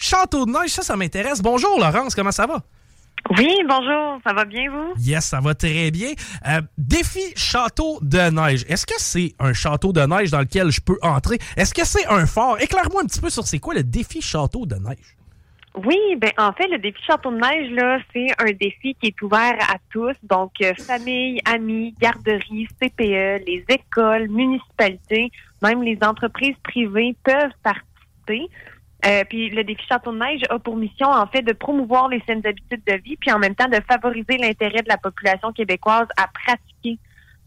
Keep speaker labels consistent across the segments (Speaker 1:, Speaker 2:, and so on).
Speaker 1: Château de neige, ça, ça m'intéresse. Bonjour Laurence, comment ça va?
Speaker 2: Oui, bonjour, ça va bien vous?
Speaker 1: Yes, ça va très bien. Euh, défi château de neige. Est-ce que c'est un château de neige dans lequel je peux entrer? Est-ce que c'est un fort? Éclaire-moi un petit peu sur c'est quoi le défi château de neige.
Speaker 2: Oui, ben en fait, le défi Château de Neige, là, c'est un défi qui est ouvert à tous. Donc, euh, famille, amis, garderies, CPE, les écoles, municipalités, même les entreprises privées peuvent participer. Euh, puis le défi Château de Neige a pour mission, en fait, de promouvoir les saines habitudes de vie, puis en même temps de favoriser l'intérêt de la population québécoise à pratiquer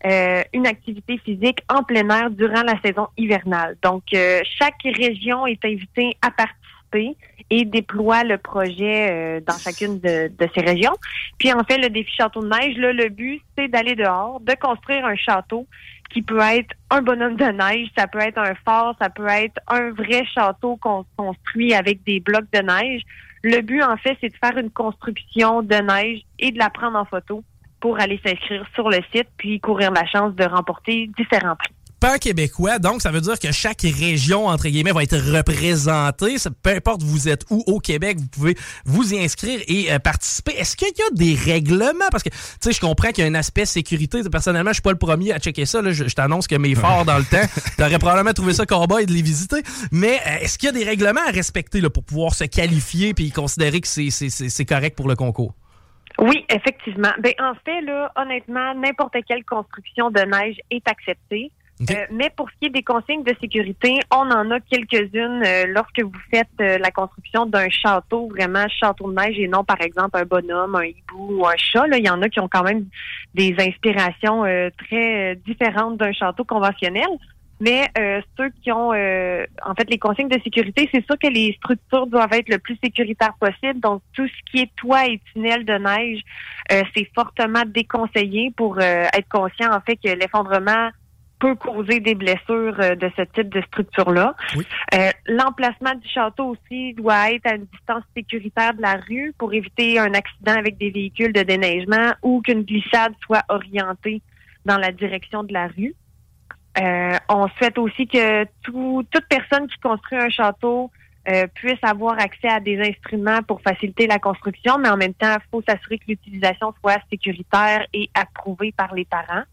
Speaker 2: euh, une activité physique en plein air durant la saison hivernale. Donc, euh, chaque région est invitée à participer et déploie le projet dans chacune de, de ces régions. Puis en fait, le défi Château de Neige, là, le but, c'est d'aller dehors, de construire un château qui peut être un bonhomme de neige, ça peut être un fort, ça peut être un vrai château qu'on construit avec des blocs de neige. Le but, en fait, c'est de faire une construction de neige et de la prendre en photo pour aller s'inscrire sur le site, puis courir la chance de remporter différents prix
Speaker 1: pan-québécois, donc ça veut dire que chaque région, entre guillemets, va être représentée. Peu importe vous êtes où au Québec, vous pouvez vous y inscrire et euh, participer. Est-ce qu'il y a des règlements? Parce que, tu sais, je comprends qu'il y a un aspect sécurité. Personnellement, je suis pas le premier à checker ça. Là. Je, t'annonce que mes forts dans le temps, t'aurais probablement trouvé ça et de les visiter. Mais euh, est-ce qu'il y a des règlements à respecter là, pour pouvoir se qualifier et considérer que c'est correct pour le concours?
Speaker 2: Oui, effectivement. Ben, en fait, là, honnêtement, n'importe quelle construction de neige est acceptée. Euh, mais pour ce qui est des consignes de sécurité, on en a quelques-unes euh, lorsque vous faites euh, la construction d'un château, vraiment château de neige et non par exemple un bonhomme, un hibou ou un chat. Là. Il y en a qui ont quand même des inspirations très différentes d'un château conventionnel. Mais ceux qui ont en fait les consignes de sécurité, c'est sûr que les structures doivent être le plus sécuritaires possible. Donc tout ce qui est toit et tunnel de neige, c'est fortement déconseillé pour être conscient en fait que l'effondrement peut causer des blessures euh, de ce type de structure-là. Euh, l'emplacement du château aussi doit être à une distance sécuritaire de la rue pour éviter un accident avec des véhicules de déneigement ou qu'une glissade soit orientée dans la direction de la rue. Euh, on souhaite aussi que toute personne qui construit un château puisse avoir accès à des instruments pour faciliter la construction, mais en même temps, il faut s'assurer que l'utilisation soit sécuritaire et approuvée par les parents.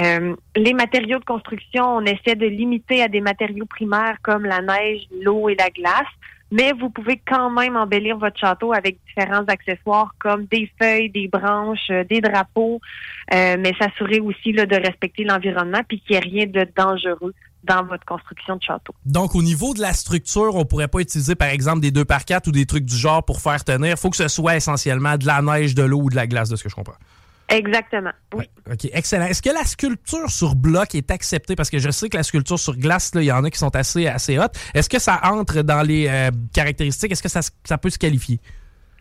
Speaker 2: Euh, les matériaux de construction, on essaie de limiter à des matériaux primaires comme la neige, l'eau et la glace, mais vous pouvez quand même embellir votre château avec différents accessoires comme des feuilles, des branches, euh, des drapeaux, euh, mais s'assurer aussi là, de respecter l'environnement puis qu'il n'y ait rien de dangereux dans votre construction de château.
Speaker 1: Donc, au niveau de la structure, on pourrait pas utiliser, par exemple, des 2 par 4 ou des trucs du genre pour faire tenir. Il faut que ce soit essentiellement de la neige, de l'eau ou de la glace, de ce que je comprends.
Speaker 2: Exactement. Oui.
Speaker 1: OK, excellent. Est-ce que la sculpture sur bloc est acceptée? Parce que je sais que la sculpture sur glace, il y en a qui sont assez, assez hautes. Est-ce que ça entre dans les euh, caractéristiques? Est-ce que ça, ça, peut se qualifier?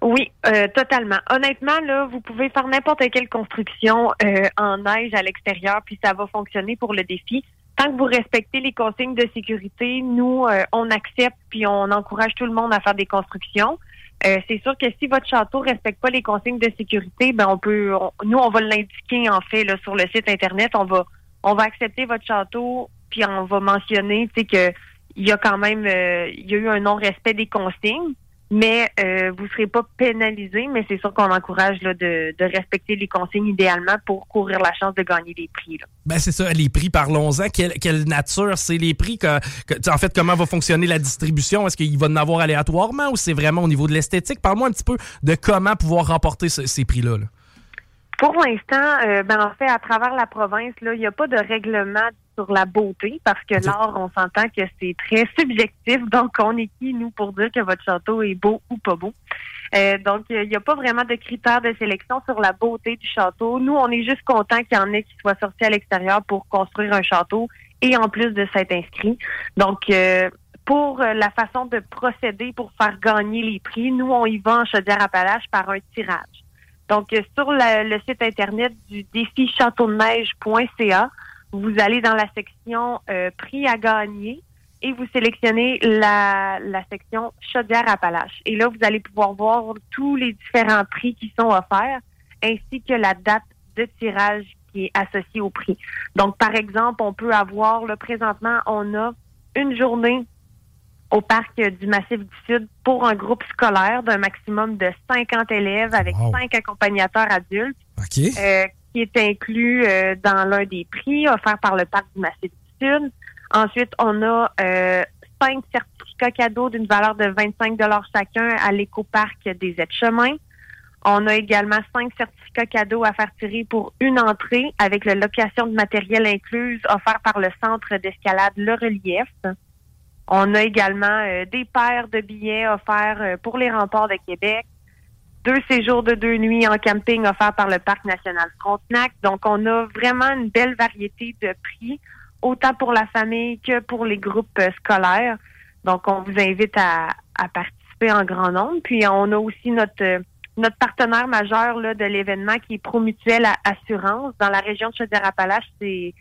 Speaker 2: Oui, euh, totalement. Honnêtement, là, vous pouvez faire n'importe quelle construction euh, en neige à l'extérieur, puis ça va fonctionner pour le défi. Tant que vous respectez les consignes de sécurité, nous, on accepte puis on encourage tout le monde à faire des constructions. Euh, c'est sûr que si votre château respecte pas les consignes de sécurité, ben on peut, nous on va l'indiquer en fait là, sur le site internet. On va, on va accepter votre château, puis on va mentionner, tu sais que il y a quand même, euh, il y a eu un non-respect des consignes. Mais euh, vous ne serez pas pénalisé, mais c'est sûr qu'on encourage là, de, respecter les consignes idéalement pour courir la chance de gagner des prix. Là.
Speaker 1: Ben c'est ça, les prix, parlons-en. Quelle, nature, c'est les prix? Que, en fait, comment va fonctionner la distribution? Est-ce qu'il va en avoir aléatoirement ou c'est vraiment au niveau de l'esthétique? Parle-moi un petit peu de comment pouvoir remporter ces prix-là. là
Speaker 2: pour l'instant, euh, ben en fait, à travers la province, là, il n'y a pas de règlement sur la beauté parce que l'art, on s'entend que c'est très subjectif. Donc, on est qui, nous, pour dire que votre château est beau ou pas beau? Euh, donc, il n'y a pas vraiment de critères de sélection sur la beauté du château. Nous, on est juste content qu'il y en ait qui soient sortis à l'extérieur pour construire un château et en plus de s'être inscrits. Donc, euh, pour la façon de procéder pour faire gagner les prix, nous, on y va en Chaudière-Appalaches par un tirage. Donc, euh, sur le site Internet du défi châteauneige.ca, vous allez dans la section euh, prix à gagner et vous sélectionnez la, section Chaudière-Appalaches. Et là, vous allez pouvoir voir tous les différents prix qui sont offerts ainsi que la date de tirage qui est associée au prix. Donc, par exemple, on peut avoir, là, présentement, on a une journée au parc du Massif du Sud pour un groupe scolaire d'un maximum de 50 élèves avec cinq accompagnateurs adultes, euh, qui est inclus euh, dans l'un des prix offerts par le parc du Massif du Sud. Ensuite, on a euh, cinq certificats cadeaux d'une valeur de 25 chacun à l'éco-parc des aides-chemins. On a également cinq certificats cadeaux à faire tirer pour une entrée avec la location de matériel incluse offert par le centre d'escalade Le Relief. On a également euh, des paires de billets offerts euh, pour les remparts de Québec, deux séjours de deux nuits en camping offerts par le Parc national Frontenac. Donc, on a vraiment une belle variété de prix, autant pour la famille que pour les groupes euh, scolaires. Donc, on vous invite à, participer en grand nombre. Puis, on a aussi notre notre partenaire majeur là, de l'événement qui est Promutuel Assurance dans la région de Chaudière-Appalaches. C'est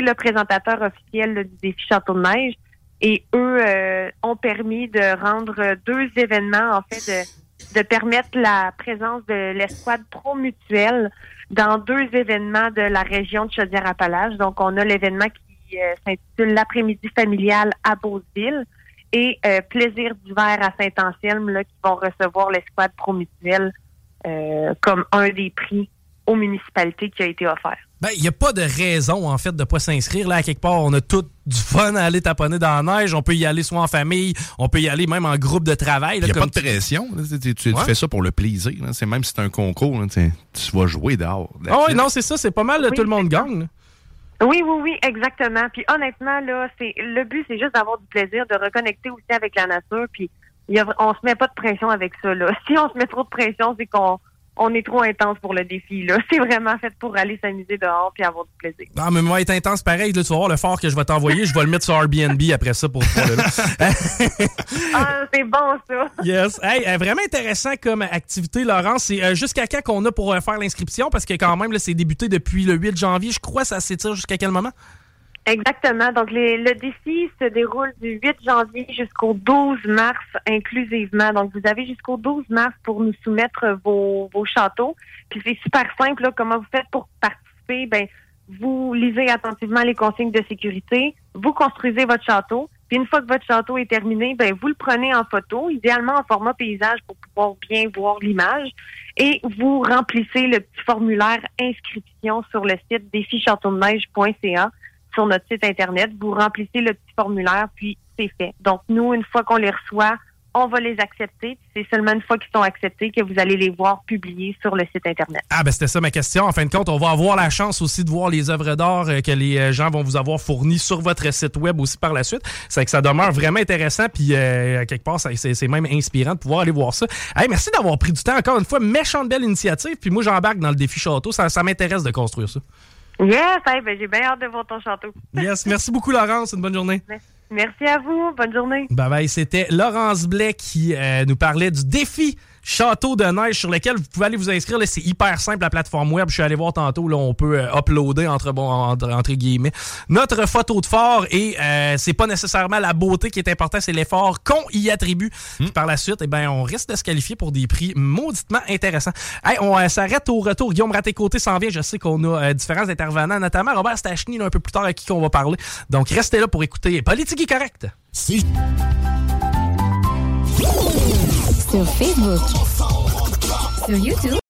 Speaker 2: le présentateur officiel du défi Château de Neige. Et eux euh, ont permis de rendre deux événements, en fait, de, de permettre la présence de l'escouade pro-mutuelle dans deux événements de la région de Chaudière-Appalaches. Donc, on a l'événement qui euh, s'intitule L'après-midi familial à Beauceville et euh, Plaisir d'hiver à Saint-Anselme, là, qui vont recevoir l'escouade pro-mutuelle comme un des prix aux municipalités qui a été offert.
Speaker 1: Ben, il n'y a pas de raison, en fait, de ne pas s'inscrire. Là, à quelque part, on a tout du fun à aller taponner dans la neige. On peut y aller soit en famille, on peut y aller même en groupe de travail.
Speaker 3: Il n'y a pas de pression. Tu, fais ça pour le plaisir. C'est même si c'est un concours, tu vas jouer dehors.
Speaker 1: Ah oui, non, c'est ça. C'est pas mal. tout le monde gagne.
Speaker 2: Oui, oui, oui, exactement. Puis honnêtement, là, c'est le but, c'est juste d'avoir du plaisir, de reconnecter aussi avec la nature. Puis y a, on se met pas de pression avec ça. Là. Si on se met trop de pression, c'est qu'on on est trop intense pour le défi. Là. C'est vraiment fait pour aller s'amuser dehors puis avoir du plaisir.
Speaker 1: Non, mais moi, être intense pareil, là, tu vas voir le fort que je vais t'envoyer, je vais le mettre sur Airbnb après ça pour toi.
Speaker 2: ah, c'est bon, ça.
Speaker 1: Yes. Hey, euh, vraiment intéressant comme activité, Laurent. C'est euh, jusqu'à quand qu'on a pour euh, faire l'inscription? Parce que quand même, c'est débuté depuis le 8 janvier. Je crois ça s'étire jusqu'à quel moment?
Speaker 2: Exactement. Donc, le défi se déroule du 8 janvier jusqu'au 12 mars inclusivement. Donc, vous avez jusqu'au 12 mars pour nous soumettre vos, vos châteaux. Puis, c'est super simple. Là, comment vous faites pour participer? Ben, vous lisez attentivement les consignes de sécurité, vous construisez votre château. Puis, une fois que votre château est terminé, ben, vous le prenez en photo, idéalement en format paysage pour pouvoir bien voir l'image. Et vous remplissez le petit formulaire inscription sur le site défichâteauneige.ca sur notre site Internet. Vous remplissez le petit formulaire, puis c'est fait. Donc, nous, une fois qu'on les reçoit, on va les accepter. C'est seulement une fois qu'ils sont acceptés que vous allez les voir publiés sur le site Internet.
Speaker 1: Ah, ben c'était ça ma question. En fin de compte, on va avoir la chance aussi de voir les œuvres d'art euh, que les euh, gens vont vous avoir fournies sur votre site web aussi par la suite. C'est que ça demeure vraiment intéressant, puis euh, quelque part, c'est même inspirant de pouvoir aller voir ça. Hey, merci d'avoir pris du temps. Encore une fois, méchante belle initiative. Puis moi, j'embarque dans le défi château. Ça, ça m'intéresse de construire ça.
Speaker 2: Yes, ben, j'ai bien hâte de voir ton château.
Speaker 1: yes, merci beaucoup Laurence, une bonne journée.
Speaker 2: Merci à vous, bonne journée.
Speaker 1: Bye bye, c'était Laurence Blais qui euh, nous parlait du défi château de neige sur lequel vous pouvez aller vous inscrire. C'est hyper simple, la plateforme web. Je suis allé voir tantôt, là, on peut euh, uploader entre, bon, entre, guillemets notre photo de fort et euh, c'est pas nécessairement la beauté qui est importante, c'est l'effort qu'on y attribue. Hmm. par la suite, eh ben, on risque de se qualifier pour des prix mauditement intéressants. Hey, on euh, s'arrête au retour. Guillaume Raté-Côté s'en vient. Je sais qu'on a différents intervenants, notamment Robert Stachny, un peu plus tard, à qui on va parler. Donc, restez là pour écouter Politique correct. Si.
Speaker 4: Sur Facebook, sur YouTube